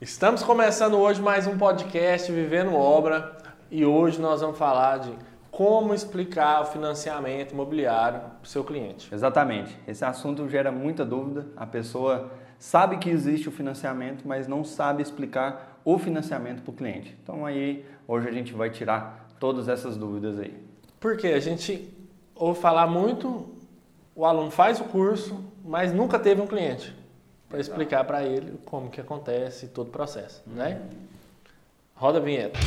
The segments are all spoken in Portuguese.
Estamos começando hoje mais um podcast Vivendo Obra e hoje nós vamos falar de como explicar o financiamento imobiliário para o seu cliente. Exatamente. Esse assunto gera muita dúvida. A pessoa sabe que existe o financiamento, mas não sabe explicar o financiamento para o cliente. Então aí hoje a gente vai tirar todas essas dúvidas aí. Porque a gente ouve falar muito, o aluno faz o curso, mas nunca teve um cliente para explicar para ele como que acontece todo o processo, né? Roda a vinheta.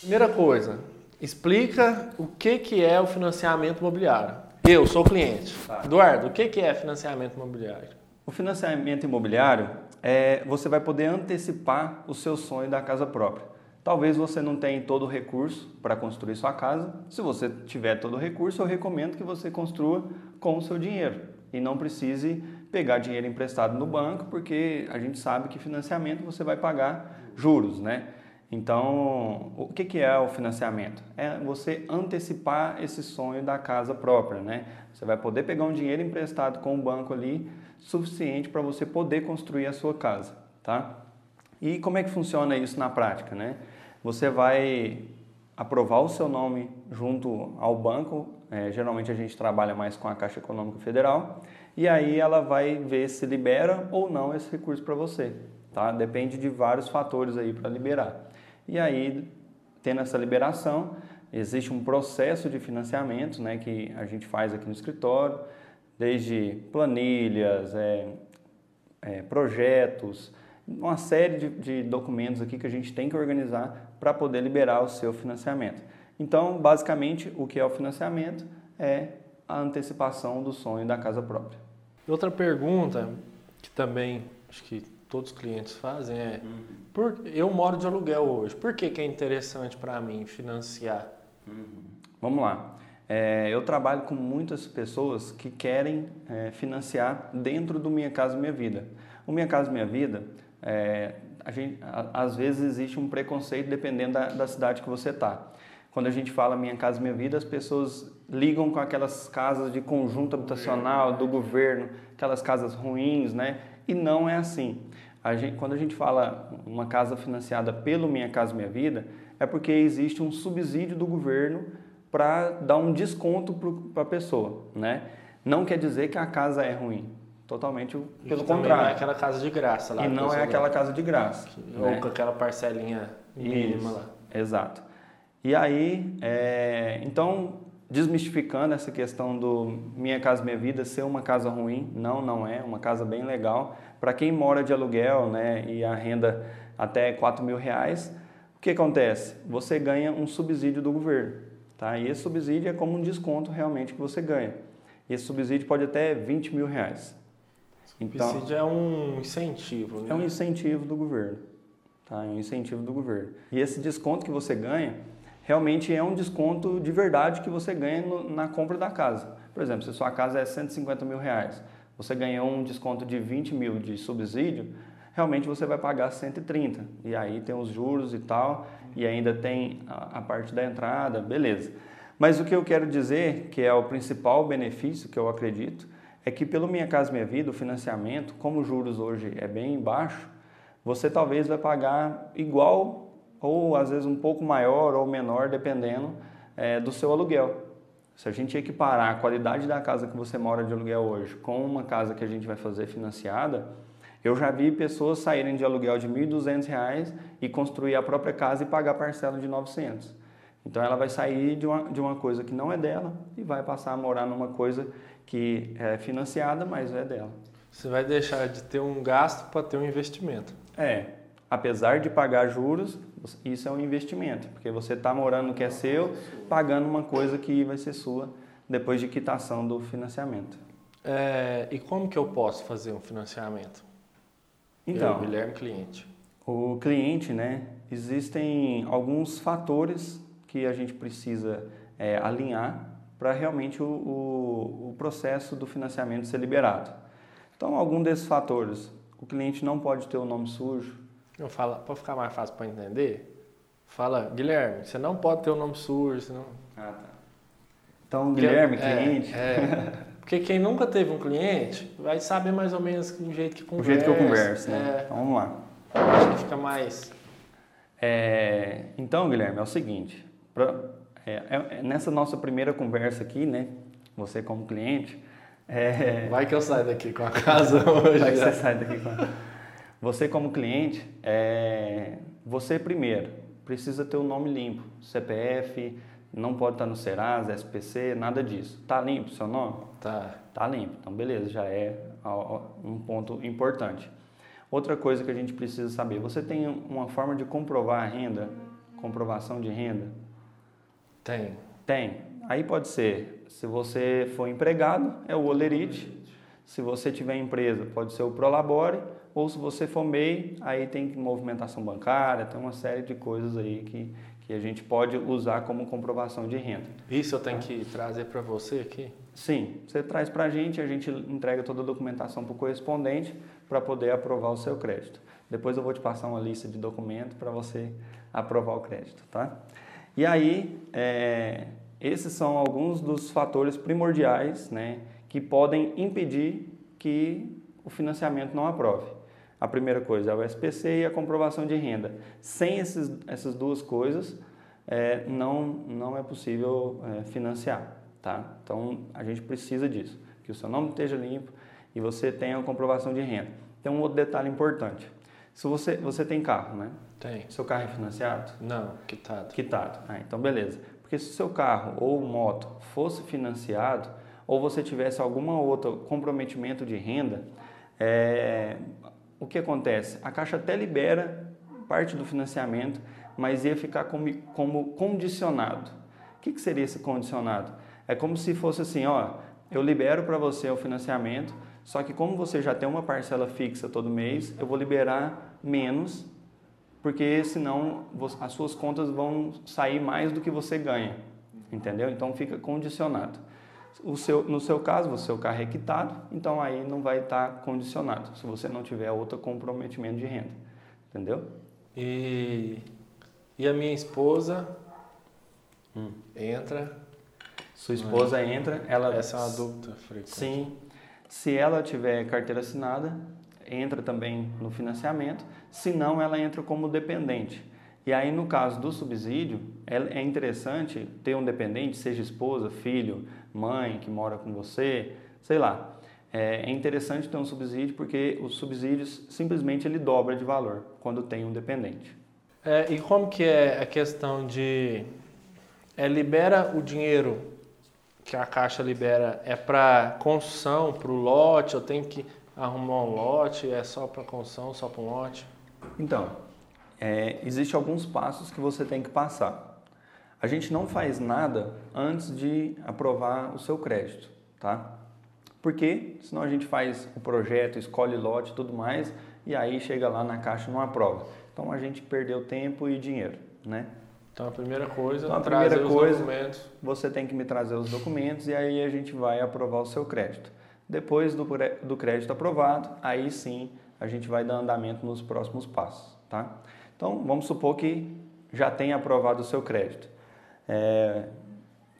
Primeira coisa, explica o que, que é o financiamento imobiliário. Eu sou cliente. Tá. Eduardo, o que, que é financiamento imobiliário? O financiamento imobiliário é você vai poder antecipar o seu sonho da casa própria. Talvez você não tenha todo o recurso para construir sua casa. Se você tiver todo o recurso, eu recomendo que você construa com o seu dinheiro e não precise pegar dinheiro emprestado no banco, porque a gente sabe que financiamento você vai pagar juros, né? Então, o que que é o financiamento? É você antecipar esse sonho da casa própria, né? Você vai poder pegar um dinheiro emprestado com o banco ali suficiente para você poder construir a sua casa, tá? E como é que funciona isso na prática, né? Você vai aprovar o seu nome junto ao banco, é, geralmente a gente trabalha mais com a Caixa Econômica Federal, e aí ela vai ver se libera ou não esse recurso para você, tá? Depende de vários fatores aí para liberar. E aí, tendo essa liberação, existe um processo de financiamento, né, que a gente faz aqui no escritório, desde planilhas, é, é, projetos, uma série de, de documentos aqui que a gente tem que organizar para poder liberar o seu financiamento. Então, basicamente, o que é o financiamento é a antecipação do sonho da casa própria. Outra pergunta que também acho que todos os clientes fazem é: por, eu moro de aluguel hoje, por que, que é interessante para mim financiar? Vamos lá. É, eu trabalho com muitas pessoas que querem é, financiar dentro do Minha Casa Minha Vida. O Minha Casa Minha Vida, é, a gente, a- às vezes existe um preconceito dependendo da, da cidade que você está. Quando a gente fala Minha Casa Minha Vida, as pessoas ligam com aquelas casas de conjunto habitacional do governo, aquelas casas ruins, né? E não é assim. A gente, quando a gente fala uma casa financiada pelo Minha Casa Minha Vida, é porque existe um subsídio do governo para dar um desconto para a pessoa, né? Não quer dizer que a casa é ruim, totalmente o- E pelo contrário. Não é aquela casa de graça lá. e não é aquela casa de graça. Ou né? com aquela parcelinha mínima lá. Exato. E aí, é, então, desmistificando essa questão do Minha Casa Minha Vida ser uma casa ruim, não, não é, uma casa bem legal. Para quem mora de aluguel né, e a renda até 4 mil reais, o que acontece? Você ganha um subsídio do governo. Tá? E esse subsídio é como um desconto realmente que você ganha. Esse subsídio pode até 20 mil reais. Então, Subsídio é um incentivo, né? é um incentivo do governo. Tá? É um incentivo do governo. E esse desconto que você ganha, realmente é um desconto de verdade que você ganha no- na compra da casa. Por exemplo, se sua casa é 150 mil reais, você ganhou um desconto de 20 mil de subsídio, realmente você vai pagar 130. E aí tem os juros e tal, e ainda tem a, a parte da entrada, beleza. Mas o que eu quero dizer, que é o principal benefício que eu acredito, é que pelo Minha Casa Minha Vida, o financiamento, como os juros hoje é bem baixo, você talvez vai pagar igual ou às vezes um pouco maior ou menor, dependendo eh, do seu aluguel. Se a gente equiparar a qualidade da casa que você mora de aluguel hoje com uma casa que a gente vai fazer financiada, eu já vi pessoas saírem de aluguel de R$ 1.200 e construir a própria casa e pagar parcela de 900. Então ela vai sair de uma, de uma coisa que não é dela e vai passar a morar numa coisa que é financiada, mas é dela. Você vai deixar de ter um gasto para ter um investimento. É, apesar de pagar juros, isso é um investimento, porque você está morando no que é seu, pagando uma coisa que vai ser sua depois de quitação do financiamento. É, e como que eu posso fazer um financiamento? eu, Então, Guilherme, cliente. o cliente, né, existem alguns fatores que a gente precisa é, alinhar para realmente o, o, o processo do financiamento ser liberado. Então, algum desses fatores, o cliente não pode ter o nome sujo, Eu falo, para ficar mais fácil para entender, fala, Guilherme, você não pode ter o nome sujo, senão... Ah, tá. Então, Guilherme, É, cliente. É, Porque quem nunca teve um cliente vai saber mais ou menos o jeito que conversa. O jeito que eu converso, né? É, Então vamos lá. acho que fica mais. É, então, Guilherme, é o seguinte, pra- é, é- é nessa nossa primeira conversa aqui, né, você como cliente, é, Vai que eu saio daqui com a casa hoje. vai que já. você sai daqui com a- Você como cliente, é, você primeiro precisa ter o nome limpo, CPF, não pode estar no Serasa, SPC, nada disso. Tá limpo o seu nome? Tá. Tá limpo, então beleza, já é um ponto importante. Outra coisa que a gente precisa saber, você tem uma forma de comprovar a renda, comprovação de renda? Tem. Tem. Aí pode ser, se você for empregado, é o Olerite. Se você tiver empresa, pode ser o Prolabore. Ou se você for MEI, aí tem movimentação bancária, tem uma série de coisas aí que, que a gente pode usar como comprovação de renda. Isso eu tenho que trazer para você aqui? Sim, você traz para a gente, a gente entrega toda a documentação para o correspondente para poder aprovar o seu crédito. Depois eu vou te passar uma lista de documentos para você aprovar o crédito, tá? E aí, é, esses são alguns dos fatores primordiais né, que podem impedir que o financiamento não aprove. A primeira coisa é o SPC e a comprovação de renda. Sem esses, essas duas coisas, é, não, não é possível é, financiar. Tá? Então, a gente precisa disso, que o seu nome esteja limpo e você tenha a comprovação de renda. Tem um outro detalhe importante. Se você, você tem carro, né? Tem. Seu carro é financiado? Não, quitado. Quitado. Ah, então, beleza. Porque se o seu carro ou moto fosse financiado, ou você tivesse algum outro comprometimento de renda, é, o que acontece? A Caixa até libera parte do financiamento, mas ia ficar como, como condicionado. O que, que seria esse condicionado? É como se fosse assim, ó, eu libero para você o financiamento, só que como você já tem uma parcela fixa todo mês, eu vou liberar menos, porque senão as suas contas vão sair mais do que você ganha, entendeu? Então fica condicionado. O seu, no seu caso, o seu carro é quitado, então aí não vai estar condicionado, se você não tiver outro comprometimento de renda, entendeu? E, e a minha esposa Hum. entra. Sua esposa entra, ela Essa é uma dúvida frequente. Sim. Se ela tiver carteira assinada, entra também no financiamento. Se não, ela entra como dependente. E aí, no caso do subsídio, é é interessante ter um dependente, seja esposa, filho, mãe que mora com você, sei lá. É é interessante ter um subsídio porque os subsídios simplesmente ele dobra de valor quando tem um dependente. É, e como que é a questão de é, libera o dinheiro que a caixa libera é para construção, para o lote? Eu tenho que arrumar um lote? É só para construção, só para um lote? Então, é, existe alguns passos que você tem que passar. A gente não faz nada antes de aprovar o seu crédito, tá? Porque senão a gente faz o projeto, escolhe lote e tudo mais, e aí chega lá na caixa e não aprova. Então a gente perdeu tempo e dinheiro, né? Então a primeira coisa Então, a primeira coisa-. Você tem que me trazer os documentos e aí a gente vai aprovar o seu crédito. Depois do, do crédito aprovado, aí sim a gente vai dar andamento nos próximos passos, tá? Então, vamos supor que já tenha aprovado o seu crédito. É,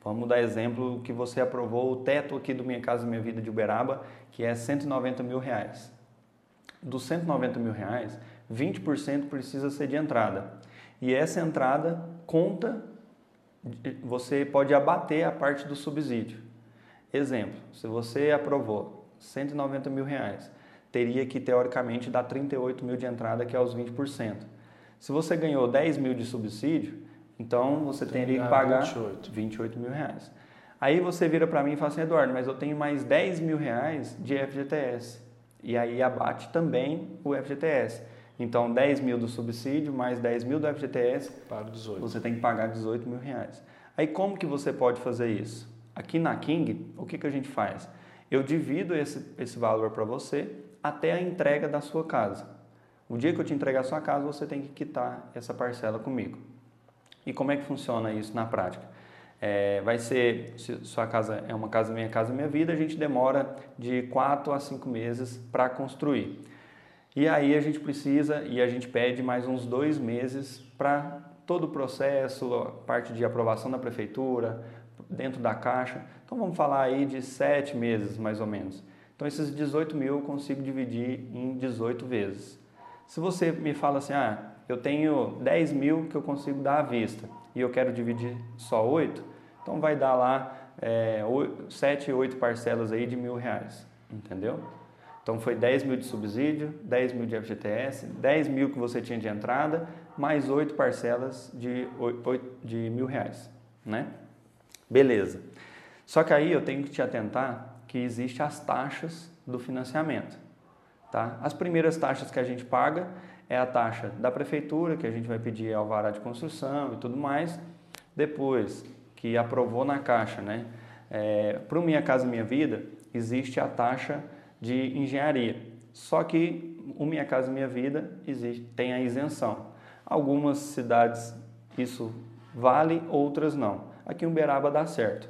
vamos dar exemplo que você aprovou o teto aqui do Minha Casa Minha Vida de Uberaba, que é 190 mil reais. Dos 190 mil reais, 20% precisa ser de entrada. E essa entrada conta você pode abater a parte do subsídio. Exemplo, se você aprovou 190 mil reais, teria que teoricamente dar 38 mil de entrada, que é os 20%. Se você ganhou 10 mil de subsídio, então você Tem teria que pagar 28. 28 mil reais. Aí você vira para mim e fala assim, Eduardo, mas eu tenho mais 10 mil reais de FGTS. E aí abate também o FGTS. Então 10 mil do subsídio mais 10 mil do FGTS Pago 18. você tem que pagar 18 mil reais. Aí como que você pode fazer isso? Aqui na King, o que, que a gente faz? Eu divido esse, esse valor para você até a entrega da sua casa. O dia que eu te entregar a sua casa, você tem que quitar essa parcela comigo. E como é que funciona isso na prática? É, vai ser, se sua casa é uma casa minha casa minha vida, a gente demora de 4 a 5 meses para construir. E aí a gente precisa e a gente pede mais uns dois meses para todo o processo, parte de aprovação da prefeitura, dentro da caixa. Então vamos falar aí de 7 meses mais ou menos. Então esses 18 mil eu consigo dividir em 18 vezes. Se você me fala assim, ah, eu tenho 10 mil que eu consigo dar à vista e eu quero dividir só 8, então vai dar lá é, 7, 8 parcelas aí de mil reais, entendeu? Então foi 10 mil de subsídio, 10 mil de FGTS, 10 mil que você tinha de entrada, mais 8 parcelas de, 8, de mil reais, né? Beleza. Só que aí eu tenho que te atentar que existem as taxas do financiamento. Tá? As primeiras taxas que a gente paga é a taxa da prefeitura, que a gente vai pedir alvará de construção e tudo mais. Depois que aprovou na Caixa, né? É, Para o Minha Casa Minha Vida, existe a taxa de engenharia. Só que o Minha Casa Minha Vida existe, tem a isenção. Algumas cidades isso vale, outras não. Aqui em Uberaba dá certo.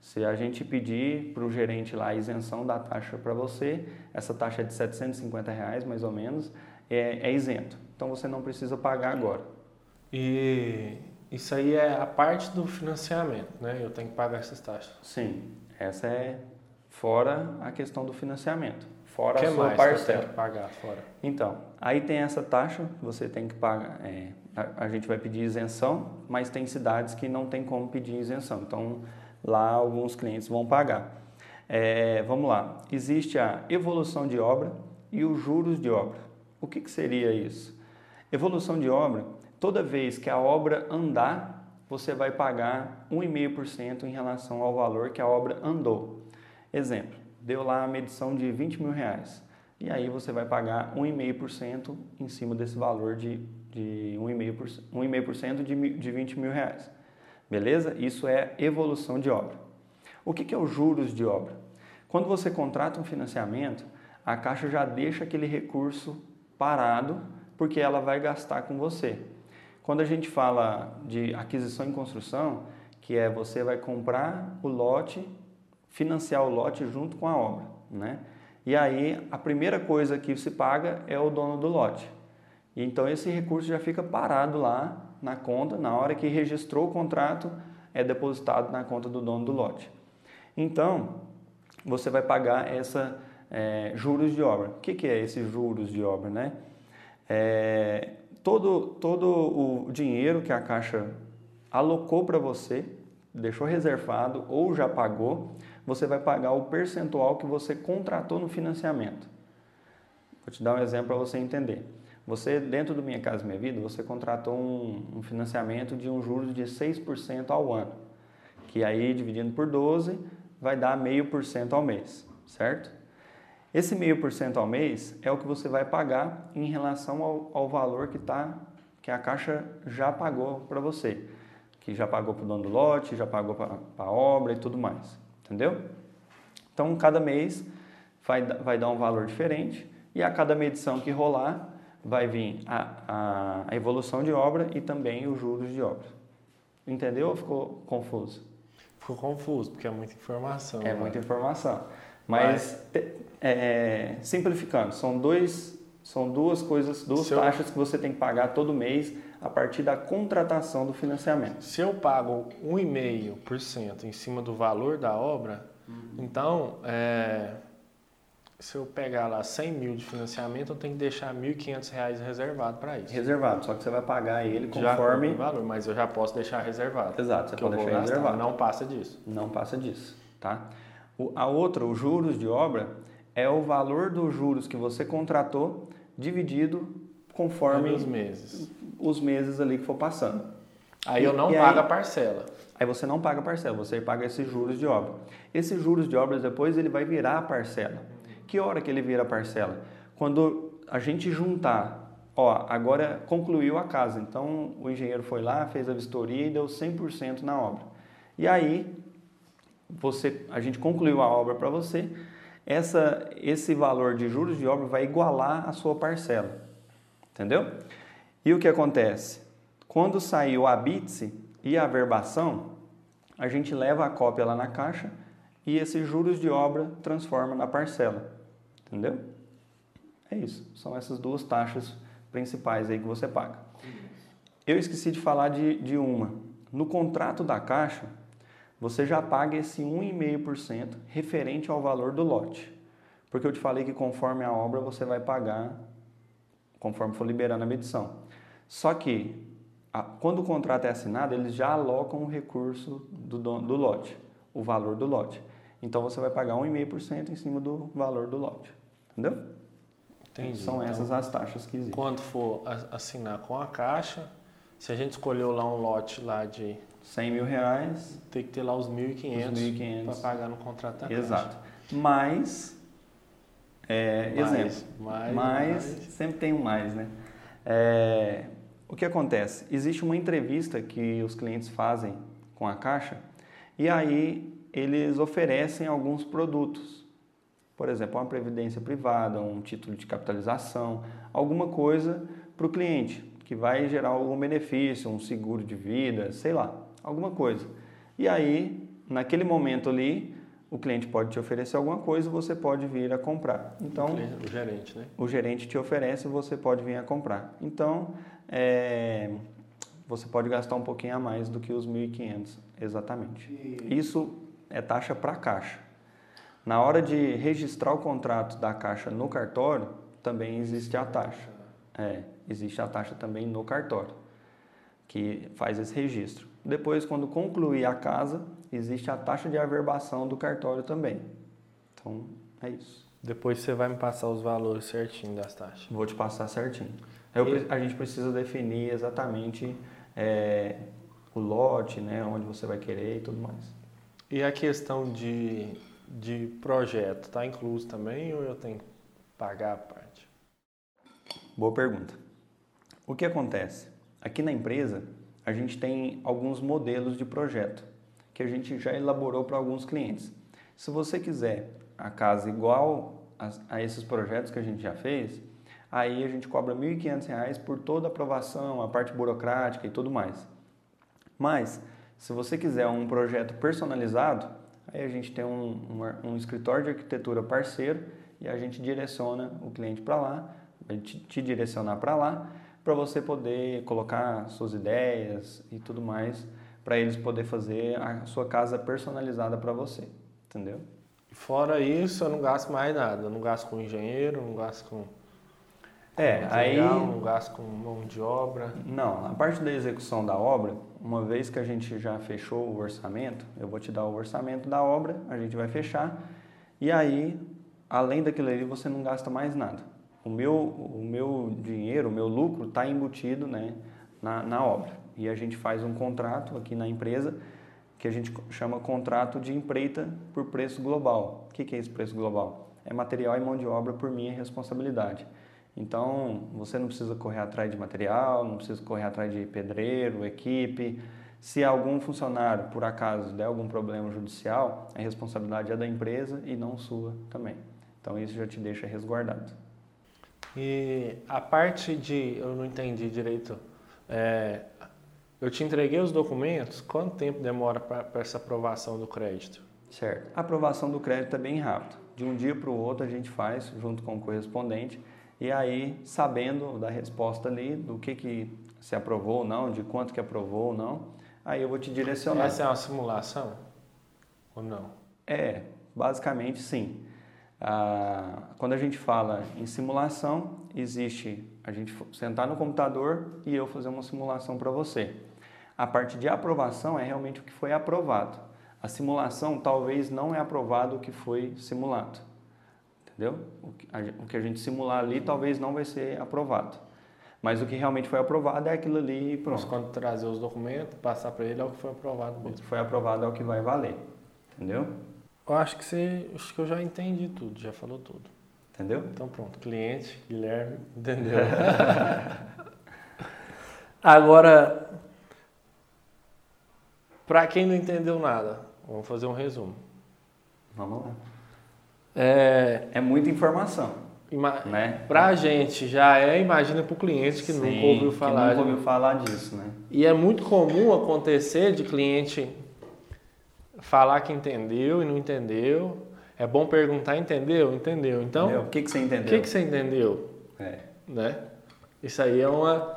Se a gente pedir para o gerente lá a isenção da taxa para você, essa taxa é de 750 reais mais ou menos, é, é isento. Então você não precisa pagar agora. E isso aí é a parte do financiamento, né? Eu tenho que pagar essas taxas. Sim, essa é fora a questão do financiamento, fora que a sua parcela. Que pagar fora. Então, aí tem essa taxa que você tem que pagar. É, a, a, gente vai pedir isenção, mas tem cidades que não tem como pedir isenção. Então, lá alguns clientes vão pagar. É, vamos lá. Existe a evolução de obra e os juros de obra. O que, que seria isso? Evolução de obra, toda vez que a obra andar, você vai pagar 1,5% em relação ao valor que a obra andou. Exemplo, deu lá a medição de 20 mil reais. E aí você vai pagar 1,5% em cima desse valor de, de 1,5% de, de 20 mil reais. Beleza? Isso é evolução de obra. O que, que é os juros de obra? Quando você contrata um financiamento, a Caixa já deixa aquele recurso parado porque ela vai gastar com você. Quando a gente fala de aquisição e construção, que é você vai comprar o lote, financiar o lote junto com a obra, né? E aí a primeira coisa que se paga é o dono do lote. Então esse recurso já fica parado lá na conta, na hora que registrou o contrato, é depositado na conta do dono do lote. Então, você vai pagar essa é, juros de obra. O que, que é esses juros de obra? Né? É, todo, todo o dinheiro que a Caixa alocou para você, deixou reservado ou já pagou, você vai pagar o percentual que você contratou no financiamento. Vou te dar um exemplo para você entender. Você, dentro do Minha Casa Minha Vida, você contratou um, um financiamento de um juros de 6% ao ano, que aí, dividindo por 12, vai dar meio por cento ao mês, certo? Esse meio por cento ao mês é o que você vai pagar em relação ao, ao valor que, tá, que a Caixa já pagou para você, que já pagou para o dono do lote, já pagou para a obra e tudo mais, entendeu? Então, cada mês vai, vai dar um valor diferente e a cada medição que rolar, vai vir a, a, a, evolução de obra e também os juros de obra. Entendeu ou ficou confuso? Ficou confuso, porque é muita informação. É né? muita informação. Mas, Mas... É, simplificando, são, dois, são duas coisas, duas Se taxas que você tem que pagar todo mês a partir da contratação do financiamento. Se eu pago 1,5% em cima do valor da obra, uhum. então é, se eu pegar lá 100 mil de financiamento, eu tenho que deixar 1.500 reais reservado para isso. Reservado, só que você vai pagar ele conforme... Já valor, mas eu já posso deixar reservado. Exato, você pode deixar reservado. Não passa disso. Não passa disso, tá? O, a outra, os juros de obra, é o valor dos juros que você contratou dividido conforme... Os meses. Os meses ali que for passando. Aí eu não e pago aí, a parcela. Aí você não paga a parcela, você paga esses juros de obra. Esses juros de obra depois ele vai virar a parcela. Que hora que ele vira a parcela? Quando a gente juntar, ó, agora concluiu a casa, então o engenheiro foi lá, fez a vistoria e deu 100% na obra. E aí, você, a gente concluiu a obra para você, essa, esse valor de juros de obra vai igualar a sua parcela. Entendeu? E o que acontece? Quando saiu a BITSE e a verbação, a gente leva a cópia lá na caixa e esses juros de obra transforma na parcela. Entendeu? É isso. São essas duas taxas principais aí que você paga. Eu esqueci de falar de, de uma. No contrato da Caixa, você já paga esse 1,5% referente ao valor do lote. Porque eu te falei que conforme a obra você vai pagar conforme for liberando a medição. Só que a, quando o contrato é assinado, eles já alocam o recurso do, do lote, o valor do lote. Então você vai pagar 1,5% em cima do valor do lote. Entendeu? Entendi. São Então, essas as taxas que existem. Quando for assinar com a Caixa, se a gente escolheu lá um lote lá de 100 mil reais, tem que ter lá os 1.500 Os 1.500. para pagar no contrato da Caixa. exato. Mas, é, Mais, exemplo, mais, mas mais. sempre tem um mais, né? É, o que acontece? Existe uma entrevista que os clientes fazem com a Caixa e aí eles oferecem alguns produtos. Por exemplo, uma previdência privada, um título de capitalização, alguma coisa para o cliente que vai gerar algum benefício, um seguro de vida, sei lá, alguma coisa. E aí, naquele momento ali, o cliente pode te oferecer alguma coisa, você pode vir a comprar. Então, O gerente, né? o gerente te oferece, você pode vir a comprar. Então, é, você pode gastar um pouquinho a mais do que os 1.500, exatamente. Isso é taxa para caixa. Na hora de registrar o contrato da caixa no cartório, também existe a taxa. É, existe a taxa também no cartório, que faz esse registro. Depois, quando concluir a casa, existe a taxa de averbação do cartório também. Então, é isso. Depois você vai me passar os valores certinho das taxas. Vou te passar certinho. Eu pre- a gente precisa definir exatamente é, o lote, né, onde você vai querer e tudo mais. E a questão de, de projeto, tá incluso também ou eu tenho que pagar a parte? Boa pergunta. O que acontece? Aqui na empresa, a gente tem alguns modelos de projeto que a gente já elaborou para alguns clientes. Se você quiser a casa igual a, a esses projetos que a gente já fez, aí a gente cobra R$ 1.500 por toda a aprovação, a parte burocrática e tudo mais. Mas, se você quiser um projeto personalizado, aí a gente tem um, um, um escritório de arquitetura parceiro e a gente direciona o cliente para lá, a gente te direcionar para lá, para você poder colocar suas ideias e tudo mais, para eles poder fazer a sua casa personalizada para você, entendeu? Fora isso, eu não gasto mais nada. Eu não gasto com engenheiro, não gasto com, É, aí não gasto com mão de obra. Não, a parte da execução da obra, uma vez que a gente já fechou o orçamento, eu vou te dar o orçamento da obra, a gente vai fechar, e aí, além daquilo ali, você não gasta mais nada. O meu, o meu dinheiro, o meu lucro está embutido né, na, na obra. E a gente faz um contrato aqui na empresa que a gente chama contrato de empreita por preço global. O que, que é esse preço global? É material e mão de obra por minha responsabilidade. Então, você não precisa correr atrás de material, não precisa correr atrás de pedreiro, equipe. Se algum funcionário, por acaso, der algum problema judicial, a responsabilidade é da empresa e não sua também. Então, isso já te deixa resguardado. E a parte de. Eu não entendi direito. É, eu te entreguei os documentos, quanto tempo demora para essa aprovação do crédito? Certo. A aprovação do crédito é bem rápido. De um dia para o outro a gente faz junto com o correspondente e aí sabendo da resposta ali, do que, que se aprovou ou não, de quanto que aprovou ou não, aí eu vou te direcionar. Essa é uma simulação? Ou não? É, basicamente sim. Ah, quando a gente fala em simulação, existe a gente sentar no computador e eu fazer uma simulação para você. A parte de aprovação é realmente o que foi aprovado. A simulação talvez não é aprovado o que foi simulado. Entendeu? O que, a, o gente simular ali talvez não vai ser aprovado. Mas o que realmente foi aprovado é aquilo ali e Mas pronto. quando trazer os documentos, passar para ele é o que foi aprovado O mesmo. que foi aprovado é o que vai valer. Entendeu? Eu acho que você. Acho que eu já entendi tudo, já falou tudo. Entendeu? Então pronto, cliente, Guilherme, entendeu? Agora, para quem não entendeu nada, vamos fazer um resumo. Vamos lá. É, É muita informação, ima- né? Pra gente já é, imagina pro cliente que nunca Sim, ouviu falar. Que nunca ouviu falar disso, né? E é muito comum acontecer de cliente falar que entendeu e não entendeu. É bom perguntar, entendeu? Entendeu. Então, Entendeu? o que, que você o entendeu? que, que você entendeu? É. Né? Isso aí é uma,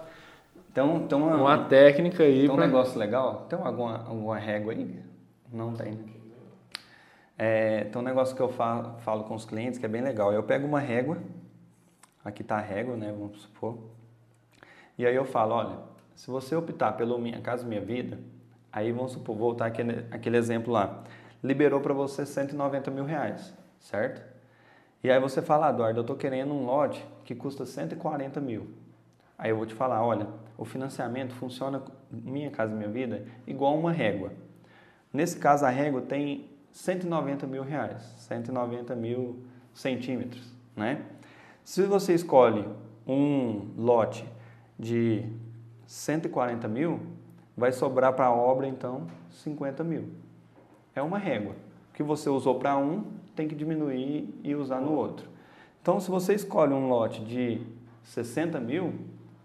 Então, tem uma, uma técnica aí um pra- negócio legal. Tem alguma, alguma régua aí? Não tem. É, tem um negócio que eu falo, falo com os clientes que é bem legal. Eu pego uma régua, aqui está a régua, né? Vamos supor. E aí eu falo, olha, se você optar pelo Minha Casa Minha Vida, aí vamos supor, voltar aquele, aquele exemplo lá, liberou para você 190 mil reais, certo? E aí você fala, ah, Eduardo, eu estou querendo um lote que custa 140 mil. Aí eu vou te falar, olha, o financiamento funciona, Minha Casa Minha Vida, igual uma régua. Nesse caso, a régua tem 190 mil reais, 190 mil centímetros, né? Se você escolhe um lote de 140 mil, vai sobrar para a obra, então, 50 mil. É uma régua. O que você usou para um, tem que diminuir e usar no outro. Então, se você escolhe um lote de 60 mil,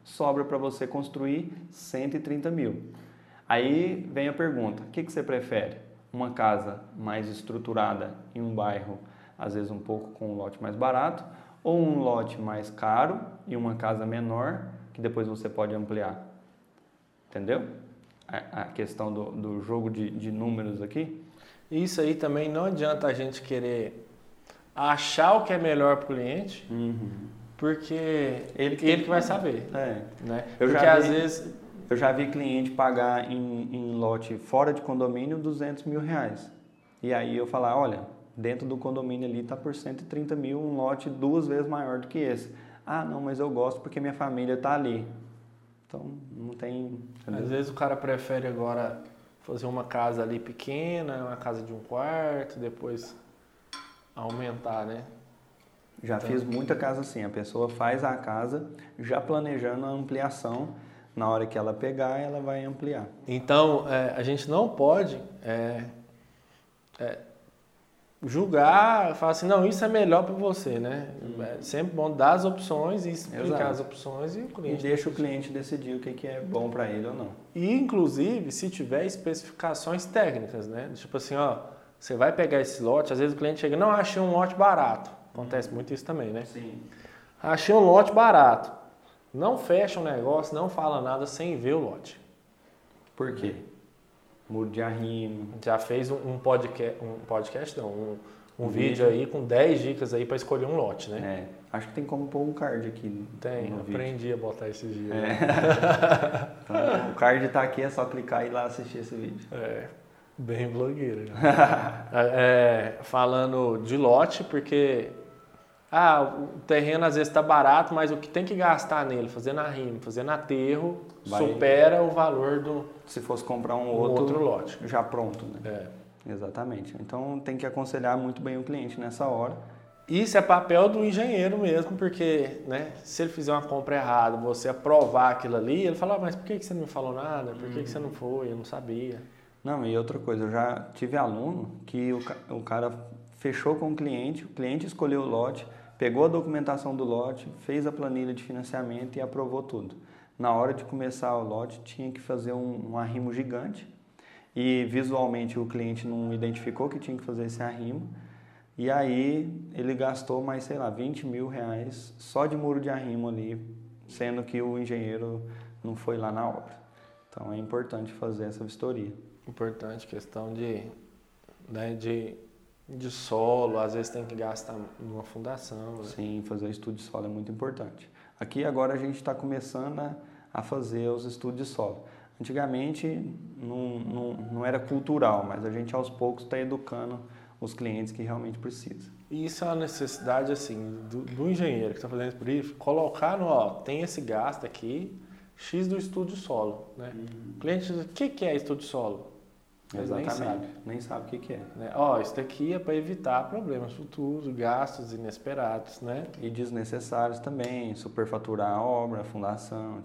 sobra para você construir 130 mil. Aí vem a pergunta: o que, que você prefere? Uma casa mais estruturada em um bairro, às vezes um pouco com um lote mais barato, ou um lote mais caro e uma casa menor que depois você pode ampliar? Entendeu? A, questão do, do jogo de, de números aqui. Isso aí também não adianta a gente querer achar o que é melhor para o cliente, uhum. Porque ele que, ele que vai saber. É. Né? Eu porque já vi, às vezes. Eu já vi cliente pagar em, em lote fora de condomínio 200 mil reais. E aí eu falar, olha, dentro do condomínio ali está por 130 mil, um lote duas vezes maior do que esse. Ah, não, mas eu gosto porque minha família está ali. Então não tem. Entendeu? Às vezes o cara prefere agora fazer uma casa ali pequena, uma casa de um quarto, depois aumentar, né? Já então, fiz muita casa assim, a pessoa faz a casa já planejando a ampliação, na hora que ela pegar, ela vai ampliar. Então, é, a gente não pode é, é, julgar, falar assim, não, isso é melhor para você, né? É sempre bom dar as opções e explicar Exato. as opções e o cliente... E deixa o cliente decidir o que, que é bom para ele ou não. E, inclusive, se tiver especificações técnicas, né? Tipo assim, ó, você vai pegar esse lote, às vezes o cliente chega, não, achei um lote barato. Acontece muito isso também, né? Sim. Achei um lote barato. Não fecha o um negócio, não fala nada sem ver o lote. Por quê? Muro de arrimo. Já fez um podcast, um podcast não, um, um, um vídeo, vídeo, aí com 10 dicas aí para escolher um lote, né? É, acho que tem como pôr um card aqui. Tem, aprendi vídeo. a botar esses dias. É. então, o card está aqui, é só clicar e ir lá assistir esse vídeo. É, bem blogueiro. é, falando de lote, porque ah, o terreno às vezes está barato, mas o que tem que gastar nele, fazendo arrimo, fazendo aterro, Vai... supera o valor do. Se fosse comprar um outro, outro lote. Já pronto, né? É. Exatamente. Então tem que aconselhar muito bem o cliente nessa hora. Isso é papel do engenheiro mesmo, porque né, se ele fizer uma compra errada, você aprovar aquilo ali, ele fala, ah, mas por que você não me falou nada? Por que, que você não uhum. foi? Eu não sabia. Não, e outra coisa, eu já tive aluno que o, o cara fechou com o cliente, o cliente escolheu o lote, pegou a documentação do lote, fez a planilha de financiamento e aprovou tudo. Na hora de começar o lote, tinha que fazer um, um arrimo gigante e visualmente o cliente não identificou que tinha que fazer esse arrimo. E aí ele gastou mais, sei lá, 20 mil reais só de muro de arrimo ali, sendo que o engenheiro não foi lá na obra. Então é importante fazer essa vistoria. Importante, questão de, né, de de solo, às vezes tem que gastar numa fundação. Né? Sim, fazer estudo de solo é muito importante. Aqui agora a gente está começando a, a, fazer os estudos de solo. Antigamente não, não, não era cultural, mas a gente aos poucos está educando os clientes que realmente precisam. E isso é uma necessidade assim do, do engenheiro que está fazendo esse brief, colocar no, ó, tem esse gasto aqui, X do estudo de solo. Né? Uhum. O cliente diz, o que, que é estudo de solo? Exatamente. nem sabe. Nem sabe o que, que é. Né? Ó, isso daqui é para evitar problemas futuros, gastos inesperados, né? E desnecessários também, superfaturar a obra, a fundação.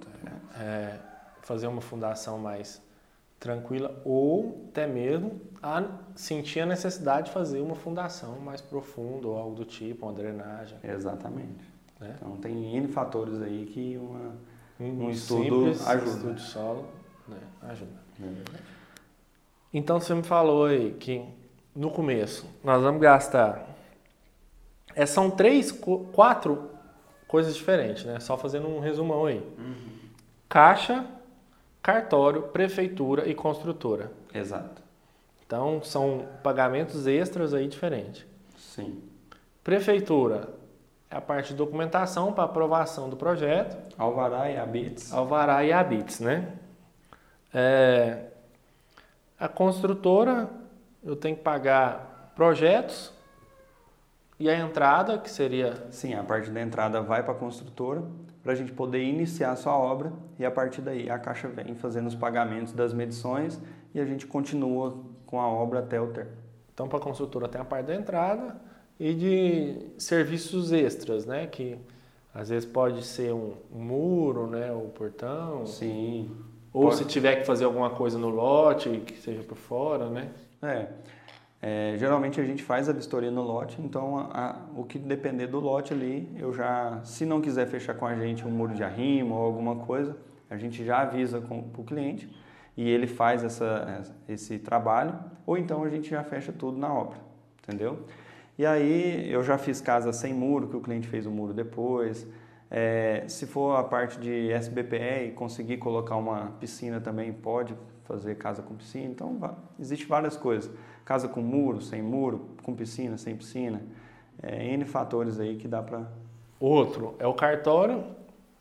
É, fazer uma fundação mais tranquila ou até mesmo a sentir a necessidade de fazer uma fundação mais profunda ou algo do tipo, uma drenagem. Exatamente. Né? Então tem N fatores aí que uma, um, um estudo ajuda. estudo de solo né? ajuda. É então você me falou aí que no começo nós vamos gastar. É, são três, quatro coisas diferentes, né? Só fazendo um resumão aí. Uhum. Caixa, cartório, prefeitura e construtora. Exato. Então, são pagamentos extras aí diferentes. Sim. Prefeitura é a parte de documentação para aprovação do projeto. Alvará e Habits. Alvará e Habits, né? É, a construtora, eu tenho que pagar projetos e a entrada, que seria... Sim, a parte da entrada vai para a construtora para a gente poder iniciar a sua obra e a partir daí a Caixa vem fazendo os pagamentos das medições e a gente continua com a obra até o término. Então, para a construtora tem a parte da entrada e de serviços extras, né? Que às vezes pode ser um muro, né? O portão. Sim. Ou pode... se tiver que fazer alguma coisa no lote, que seja por fora, né? É. É, geralmente a gente faz a vistoria no lote, então a, a, o que depender do lote ali, eu já, se não quiser fechar com a gente um muro de arrimo ou alguma coisa, a gente já avisa para o cliente e ele faz essa, esse trabalho, ou então a gente já fecha tudo na obra, entendeu? E aí eu já fiz casa sem muro, que o cliente fez o muro depois. É, se for a parte de SBPE e conseguir colocar uma piscina também, pode fazer casa com piscina. Então, existe várias coisas. Casa com muro, sem muro, com piscina, sem piscina. É, N fatores aí que dá para... Outro é o cartório.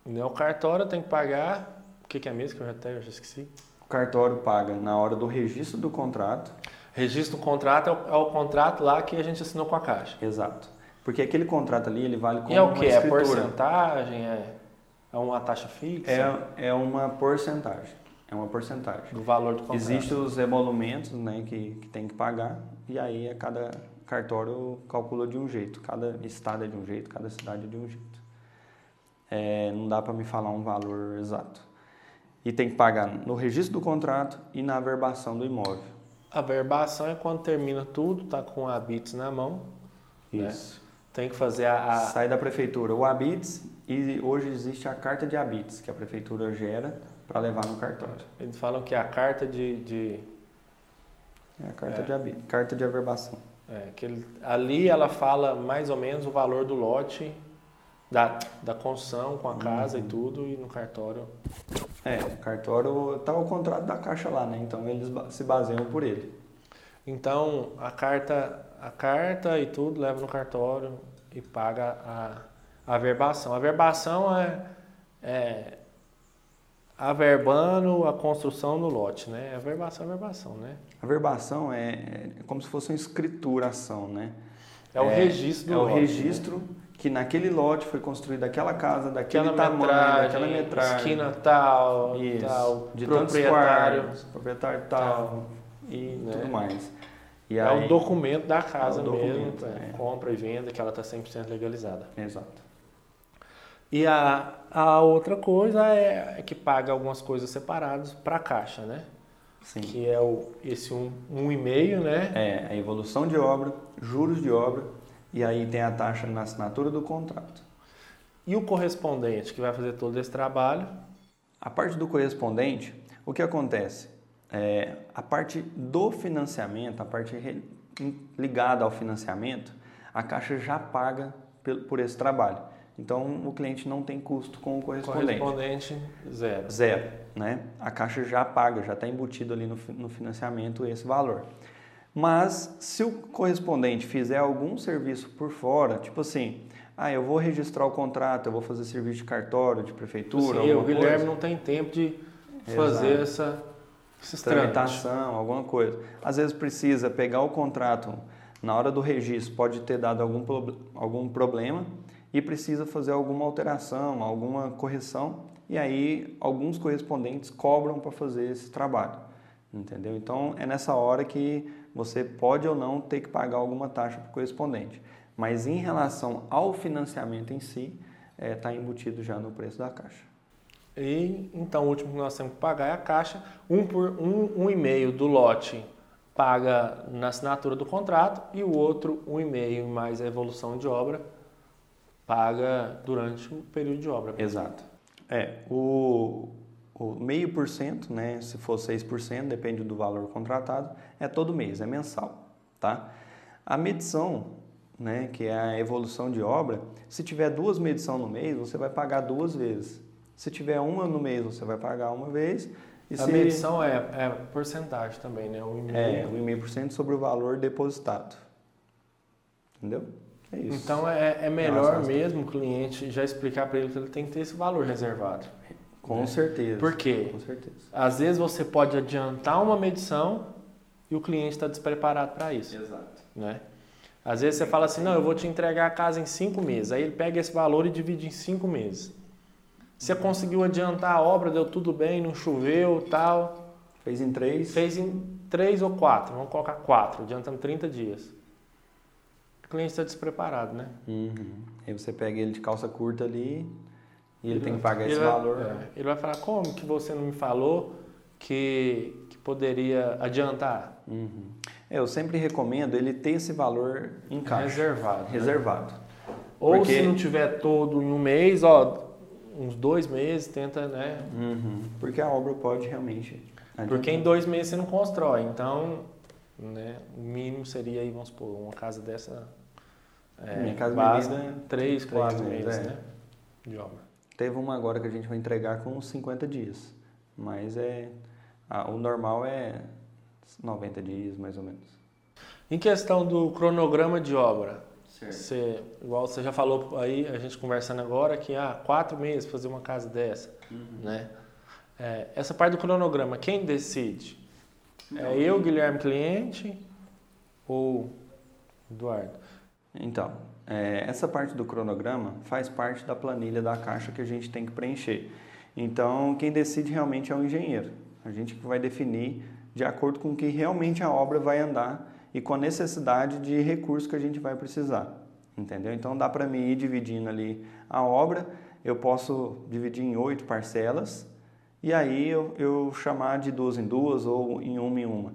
Né? O cartório tem que pagar... O que, que é mesmo que eu já, até, eu já esqueci? O cartório paga na hora do registro do contrato. Registro do contrato é o, é o contrato lá que a gente assinou com a Caixa. Exato. Porque aquele contrato ali, ele vale como e é o que? É porcentagem? É, é uma taxa fixa? É, é uma porcentagem. É uma porcentagem. Do valor do contrato. Existem os emolumentos né, que, que tem que pagar e aí é cada cartório calcula de um jeito. Cada estado é de um jeito, cada cidade é de um jeito. É, não dá para me falar um valor exato. E tem que pagar no registro do contrato e na averbação do imóvel. A averbação é quando termina tudo, tá com a BITS na mão. Né? Isso. Né? Tem que fazer a, a... Sai da prefeitura o habits e hoje existe a carta de habits que a prefeitura gera para levar no cartório. Eles falam que é a carta de. de... É a carta, é. De, carta de averbação. É, que ele, ali ela fala mais ou menos o valor do lote, da, da construção com a casa uhum. e tudo, e no cartório. É, o cartório está o contrato da caixa lá, né? Então eles se baseiam por ele. Então a carta, a carta e tudo leva no cartório e paga a, a verbação. A verbação é, é averbando a construção no lote, né? A verbação é a verbação, né? A verbação é, é como se fosse uma escrituração, né? É o registro do É lote, o registro né? que naquele lote foi construída aquela casa, daquele aquela tamanho, metragem, daquela metragem. Esquina tal, Isso, tal, de proprietário, quartos, proprietário tal, tal e né? tudo mais. E é aí, o documento da casa é mesmo, é. compra e venda, que ela está 100% legalizada. Exato. E a, a outra coisa é, é que paga algumas coisas separadas para a caixa, né? Sim. Que é o, esse um, um e meio, né? É, a evolução de obra, juros de obra e aí tem a taxa na assinatura do contrato. E o correspondente que vai fazer todo esse trabalho? A parte do correspondente, o que acontece? É, a parte do financiamento, a parte ligada ao financiamento, a Caixa já paga por esse trabalho. Então, o cliente não tem custo com o correspondente. Correspondente, zero. Zero, né? A Caixa já paga, já está embutido ali no, no financiamento esse valor. Mas, se o correspondente fizer algum serviço por fora, tipo assim, ah, eu vou registrar o contrato, eu vou fazer serviço de cartório, de prefeitura, Sim, o Guilherme coisa. não tem tempo de fazer essa tramitação, alguma coisa. Às vezes precisa pegar o contrato na hora do registro, pode ter dado algum, algum problema, e precisa fazer alguma alteração, alguma correção, e aí alguns correspondentes cobram para fazer esse trabalho, entendeu? Então é nessa hora que você pode ou não ter que pagar alguma taxa para o correspondente. Mas em relação ao financiamento em si, está é, tá embutido já no preço da caixa. E então o último que nós temos que pagar é a caixa, um por um, um e meio do lote paga na assinatura do contrato e o outro um e meio mais a evolução de obra paga durante o período de obra. Exato. É, o, o meio por cento, né, se for 6%, depende do valor contratado, é todo mês, é mensal, tá? A medição, né, que é a evolução de obra, se tiver duas medições no mês, você vai pagar duas vezes. Se tiver uma no mês, você vai pagar uma vez E a se... medição é, é porcentagem também, né? O é, o 1,5% sobre o valor depositado. Entendeu? É isso. Então é, é melhor mesmo o cliente já explicar para ele que ele tem que ter esse valor reservado. Com né? certeza. Por quê? Com certeza. Às vezes você pode adiantar uma medição e o cliente está despreparado para isso. Exato. Né? Às vezes você fala assim, não, eu vou te entregar a casa em cinco meses. Aí ele pega esse valor e divide em cinco meses. Você conseguiu adiantar a obra, deu tudo bem, não choveu, tal. Fez em três? Fez em três ou quatro. Vamos colocar quatro, adiantando 30 dias. O cliente está despreparado, né? Uhum. Aí você pega ele de calça curta ali e ele, ele tem que pagar esse vai, valor. É, ele vai falar, como que você não me falou que, que poderia adiantar? Uhum. É, eu sempre recomendo ele ter esse valor em caixa. Reservado. Né? Reservado. Ou Porque... se não tiver todo em um mês, ó, uns dois meses, tenta, né? Uhum. Porque a obra pode realmente. Adiantar. Porque em dois meses você não constrói. Então, né, o mínimo seria aí, vamos supor, uma casa dessa é, Minha casa base, medida, três, quatro meses, meses é. né? De obra. Teve uma agora que a gente vai entregar com 50 dias. Mas é. A, o normal é 90 dias, mais ou menos. Em questão do cronograma de obra, você, igual você já falou aí, a gente conversando agora, que ah, quatro meses fazer uma casa dessa, uhum. né? É, essa parte do cronograma, quem decide? Não, é eu, Guilherme, cliente ou Eduardo? Então, é, essa parte do cronograma faz parte da planilha da caixa que a gente tem que preencher. Então, quem decide realmente é o engenheiro. A gente que vai definir de acordo com que realmente a obra vai andar e com a necessidade de recurso que a gente vai precisar. Entendeu? Então, dá para mim ir dividindo ali a obra. Eu posso dividir em oito parcelas e aí eu, eu chamar de duas em duas ou em uma em uma.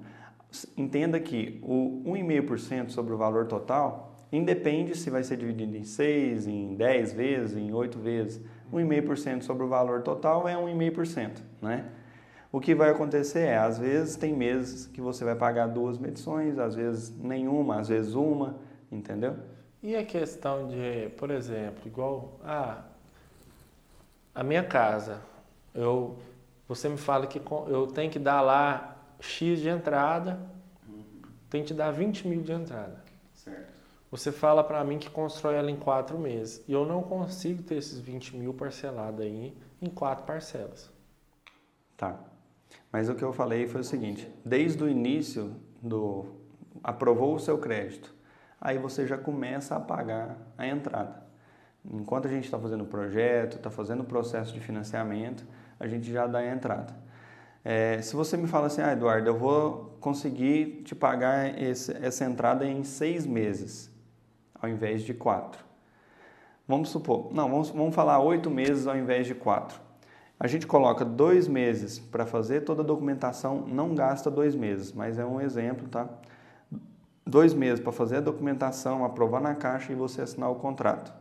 Entenda que o 1,5% sobre o valor total Independe se vai ser dividido em 6, em 10 vezes, em 8 vezes. 1,5% sobre o valor total é 1,5%, né? O que vai acontecer é, às vezes tem meses que você vai pagar duas medições, às vezes nenhuma, às vezes uma, entendeu? E a questão de, por exemplo, igual, ah, a minha casa, eu, você me fala que eu tenho que dar lá X de entrada, tem que te dar 20 mil de entrada. Você fala para mim que constrói ela em quatro meses. E eu não consigo ter esses 20 mil parcelados aí em quatro parcelas. Tá. Mas o que eu falei foi o seguinte: desde o início do. aprovou o seu crédito, aí você já começa a pagar a entrada. Enquanto a gente está fazendo o projeto, está fazendo o processo de financiamento, a gente já dá a entrada. É, se você me fala assim, ah, Eduardo, eu vou conseguir te pagar esse, essa entrada em seis meses ao invés de quatro. Vamos supor, não, vamos, vamos falar oito meses ao invés de quatro. A gente coloca dois meses para fazer toda a documentação, não gasta dois meses, mas é um exemplo, tá? Dois meses para fazer a documentação, aprovar na caixa e você assinar o contrato.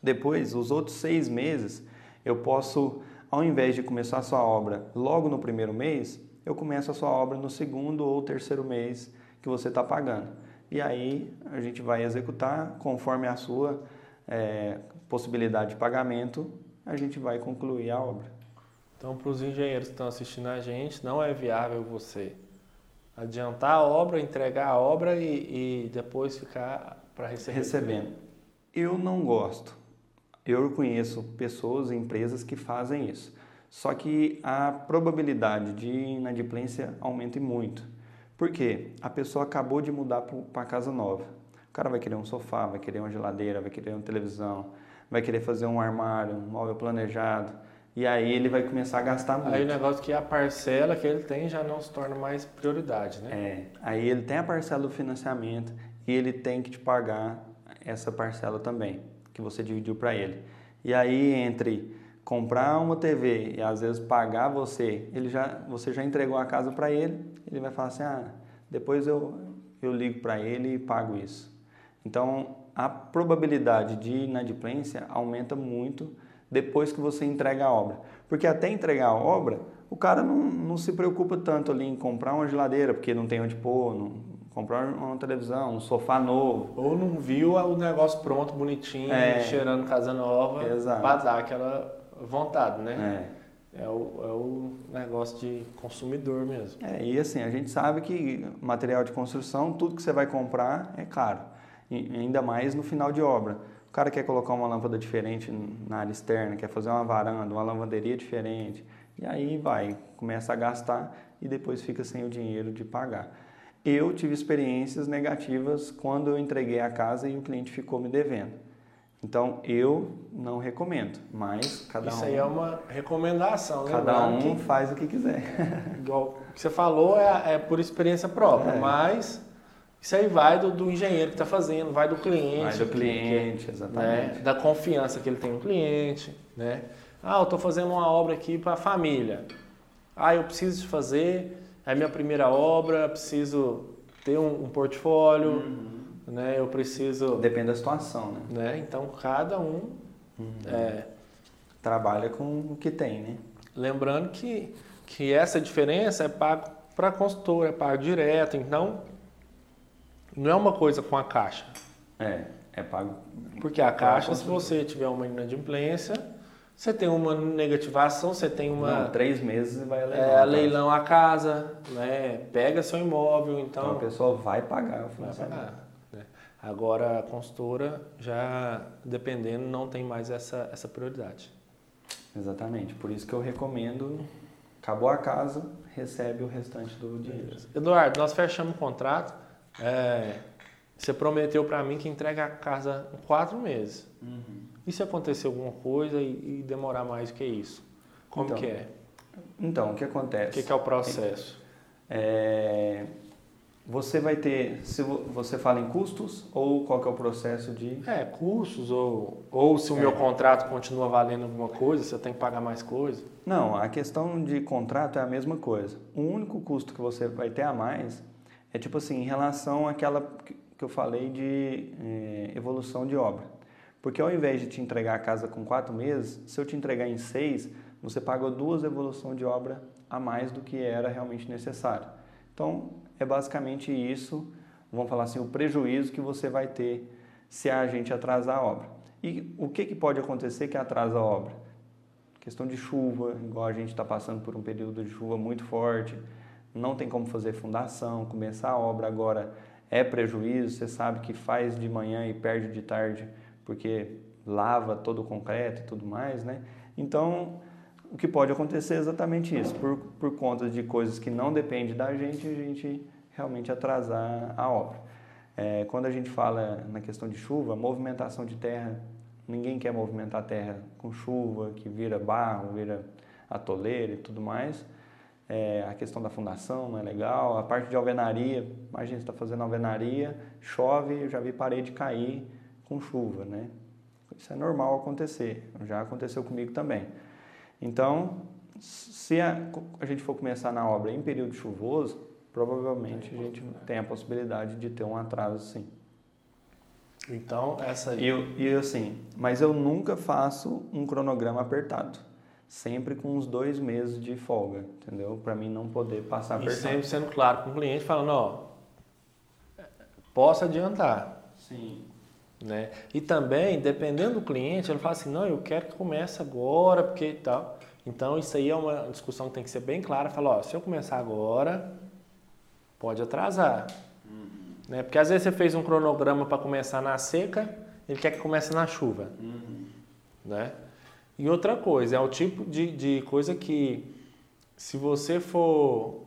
Depois, os outros seis meses, eu posso, ao invés de começar a sua obra logo no primeiro mês, eu começo a sua obra no segundo ou terceiro mês que você está pagando e aí a gente vai executar conforme a sua é, possibilidade de pagamento, a gente vai concluir a obra. Então, para os engenheiros que estão assistindo a gente, não é viável você adiantar a obra, entregar a obra e, e depois ficar para receber. Recebendo. Eu não gosto. Eu conheço pessoas, empresas que fazem isso. Só que a probabilidade de inadimplência aumenta muito. Por quê? A pessoa acabou de mudar para casa nova. O cara vai querer um sofá, vai querer uma geladeira, vai querer uma televisão, vai querer fazer um armário, um móvel planejado. E aí ele vai começar a gastar muito. Aí o negócio que a parcela que ele tem já não se torna mais prioridade, né? É. Aí ele tem a parcela do financiamento e ele tem que te pagar essa parcela também, que você dividiu para ele. E aí entre comprar uma TV e às vezes pagar você, ele já, você já entregou a casa para ele, ele vai falar assim, ah, depois eu, eu ligo para ele e pago isso. Então, a probabilidade de inadimplência aumenta muito depois que você entrega a obra. Porque até entregar a obra, o cara não, não se preocupa tanto ali em comprar uma geladeira, porque não tem onde pôr, não, comprar uma televisão, um sofá novo. Ou não viu o negócio pronto, bonitinho, é, cheirando casa nova, para dar aquela vontade, né? É. é o, é o negócio de consumidor mesmo. É, e assim, a gente sabe que material de construção, tudo que você vai comprar é caro. E ainda mais no final de obra. O cara quer colocar uma lâmpada diferente na área externa, quer fazer uma varanda, uma lavanderia diferente. E aí vai, começa a gastar e depois fica sem o dinheiro de pagar. Eu tive experiências negativas quando eu entreguei a casa e o cliente ficou me devendo. Então eu não recomendo, mas cada Isso um. aí é uma recomendação, né? Cada um que, faz o que quiser. Igual que você falou é, é por experiência própria, é. mas isso aí vai do, do engenheiro que está fazendo, vai do cliente. Vai do cliente, que, exatamente. Né? Da confiança que ele tem no cliente, né? Ah, eu estou fazendo uma obra aqui para a família. Ah, eu preciso fazer, é minha primeira obra, preciso ter um, um portfólio. Uhum né? Eu preciso. Depende da situação, né? né? Então cada um uhum. é... trabalha com o que tem, né? Lembrando que, que essa diferença é pago para a consultora, é pago direto, então não é uma coisa com a caixa. É, é pago. Porque a caixa, a se você tiver uma inadimplência, você tem uma negativação, você tem uma. Não, três meses vai levar. É, leilão a casa, né? Pega seu imóvel, então. Então a pessoa vai pagar o financiamento. Vai pagar. Agora a consultora já dependendo não tem mais essa, essa prioridade. Exatamente, por isso que eu recomendo, acabou a casa, recebe o restante do dinheiro. Eduardo, nós fechamos o contrato, é, você prometeu para mim que entrega a casa em quatro meses. Uhum. E se acontecer alguma coisa e, e, demorar mais do que isso? Como então, que é? Então, o que acontece? O que, que é o processo? É, você vai ter, se você fala em custos ou qual que é o processo de... É, custos ou, ou se o é. meu contrato continua valendo alguma coisa, se eu tenho que pagar mais coisa. Não, a questão de contrato é a mesma coisa. O único custo que você vai ter a mais é tipo assim, em relação àquela que eu falei de é, evolução de obra. Porque ao invés de te entregar a casa com quatro meses, se eu te entregar em seis, você pagou duas evoluções de obra a mais do que era realmente necessário. Então, é basicamente isso, vamos falar assim, o prejuízo que você vai ter se a gente atrasar a obra. E o que, que pode acontecer que atrasa a obra? Questão de chuva, igual a gente está passando por um período de chuva muito forte, não tem como fazer fundação, começar a obra agora é prejuízo, você sabe que faz de manhã e perde de tarde porque lava todo o concreto e tudo mais, né? Então, o que pode acontecer é exatamente isso. Por, por conta de coisas que não dependem da gente, a gente realmente atrasar a obra. É, quando a gente fala na questão de chuva, movimentação de terra, ninguém quer movimentar a terra com chuva, que vira barro, vira atoleira e tudo mais. É, a questão da fundação não é legal. A parte de alvenaria, imagina, você está fazendo alvenaria, chove, eu já vi parede cair com chuva, né? Isso é normal acontecer, já aconteceu comigo também. Então, se a, a gente for começar na obra em período chuvoso, provavelmente a gente tem a possibilidade de ter um atraso sim. Então, essa aí. E, e assim, mas eu nunca faço um cronograma apertado. Sempre com uns dois meses de folga, entendeu? Para mim não poder passar. E sempre sendo claro com o cliente, falando, ó, posso adiantar. Sim. Né? E também, dependendo do cliente, ele fala assim, não, eu quero que comece agora, porque tal. Então, isso aí é uma discussão que tem que ser bem clara. Fala, ó, se eu começar agora, pode atrasar. Uhum. Né? Porque às vezes você fez um cronograma para começar na seca, ele quer que comece na chuva. Uhum. Né? E outra coisa, é o tipo de, de coisa que, se você for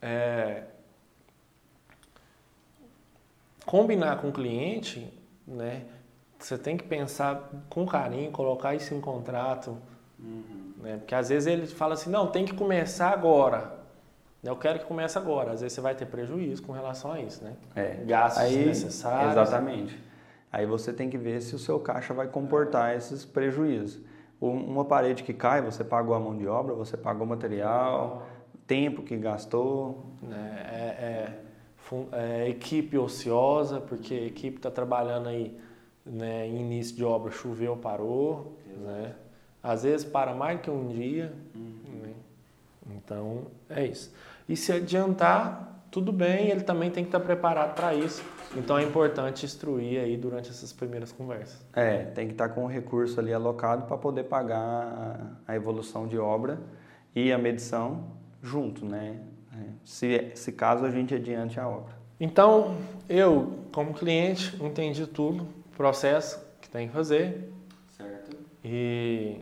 é, combinar com o cliente, né? Você tem que pensar com carinho, colocar isso em contrato, uhum. né? Porque às vezes ele fala assim, não, tem que começar agora. Eu quero que comece agora. Às vezes você vai ter prejuízo com relação a isso, né? É. Gastos Aí, necessários. Exatamente. Aí você tem que ver se o seu caixa vai comportar esses prejuízos. Uma parede que cai, você pagou a mão de obra, você pagou o material, tempo que gastou. É, é, é é, equipe ociosa, porque a equipe está trabalhando aí né, em início de obra, choveu, parou. Né? Às vezes para mais que um dia. Uhum. Né? Então, é isso. E se adiantar, tudo bem, ele também tem que estar tá preparado para isso. Então é importante instruir aí durante essas primeiras conversas. É, tem que estar tá com o recurso ali alocado para poder pagar a evolução de obra e a medição junto, né? É, se, se caso a gente adiante a obra. Então, eu, como cliente, entendi tudo, processo que tem que fazer. Certo. E,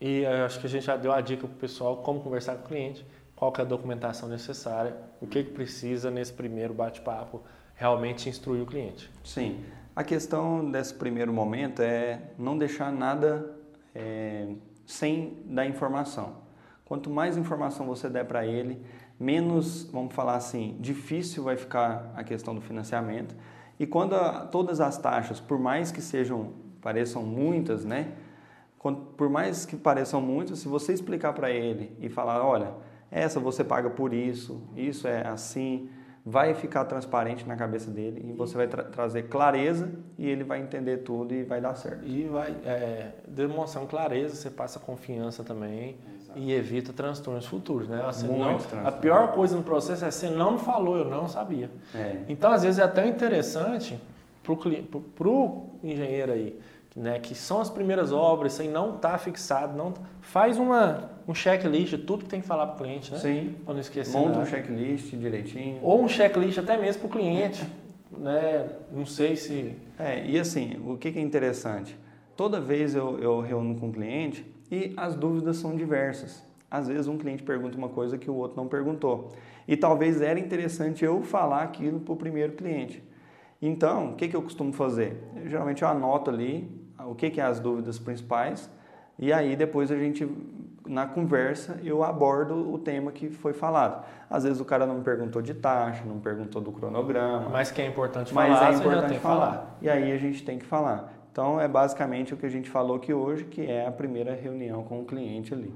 e acho que a gente já deu a dica para o pessoal como conversar com o cliente, qual é a documentação necessária, o que, que precisa nesse primeiro bate-papo, realmente instruir o cliente. Sim. A questão desse primeiro momento é não deixar nada é, sem dar informação. Quanto mais informação você der para ele, menos, vamos falar assim, difícil vai ficar a questão do financiamento. E quando a, todas as taxas, por mais que sejam, pareçam muitas, né? Por mais que pareçam muitas, se você explicar para ele e falar, olha, essa você paga por isso, isso é assim, vai ficar transparente na cabeça dele e você vai tra trazer clareza e ele vai entender tudo e vai dar certo. E vai é, demonstrando clareza, você passa confiança também e evita transtornos futuros, né? Você não, a pior coisa no processo é você não falou, eu não sabia. É. Então, às vezes, é até interessante para o engenheiro aí, né, que são as primeiras obras, sem não estar tá fixado, não faz uma, um checklist de tudo que tem que falar para o cliente, né? Sim. Para não esquecer. Monta nada. um checklist direitinho. Ou um checklist até mesmo para o cliente, né? Não sei se... É, e assim, o que, que é interessante? Toda vez eu, eu reúno com o cliente, e as dúvidas são diversas. Às vezes um cliente pergunta uma coisa que o outro não perguntou. E talvez era interessante eu falar aquilo para o primeiro cliente. Então, o que, que eu costumo fazer? Eu, geralmente eu anoto ali o que, que é as dúvidas principais e aí depois a gente, na conversa, eu abordo o tema que foi falado. Às vezes o cara não me perguntou de taxa, não perguntou do cronograma. Mas que é importante falar, mas é importante falar. falar. E aí a gente tem que falar. Então é basicamente o que a gente falou aqui hoje, que é a primeira reunião com o cliente ali.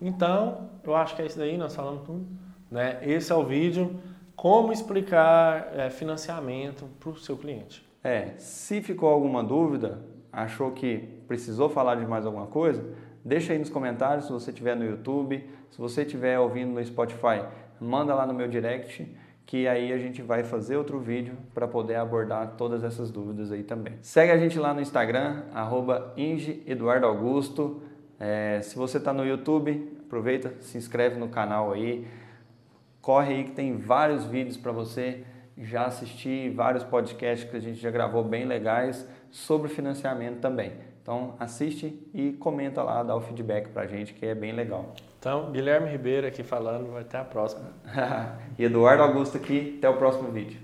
Então, eu acho que é isso daí, nós falamos tudo. Né? Esse é o vídeo, como explicar é, financiamento para o seu cliente. É, se ficou alguma dúvida, achou que precisou falar de mais alguma coisa, deixa aí nos comentários se você estiver no YouTube, se você estiver ouvindo no Spotify, manda lá no meu direct que aí a gente vai fazer outro vídeo para poder abordar todas essas dúvidas aí também. Segue a gente lá no Instagram, arroba. É, se você está no YouTube, aproveita, se inscreve no canal aí. Corre aí que tem vários vídeos para você já assistir, vários podcasts que a gente já gravou bem legais sobre financiamento também. Então assiste e comenta lá, dá o feedback para a gente que é bem legal. Então, Guilherme Ribeiro aqui falando, até a próxima. e Eduardo Augusto aqui, até o próximo vídeo.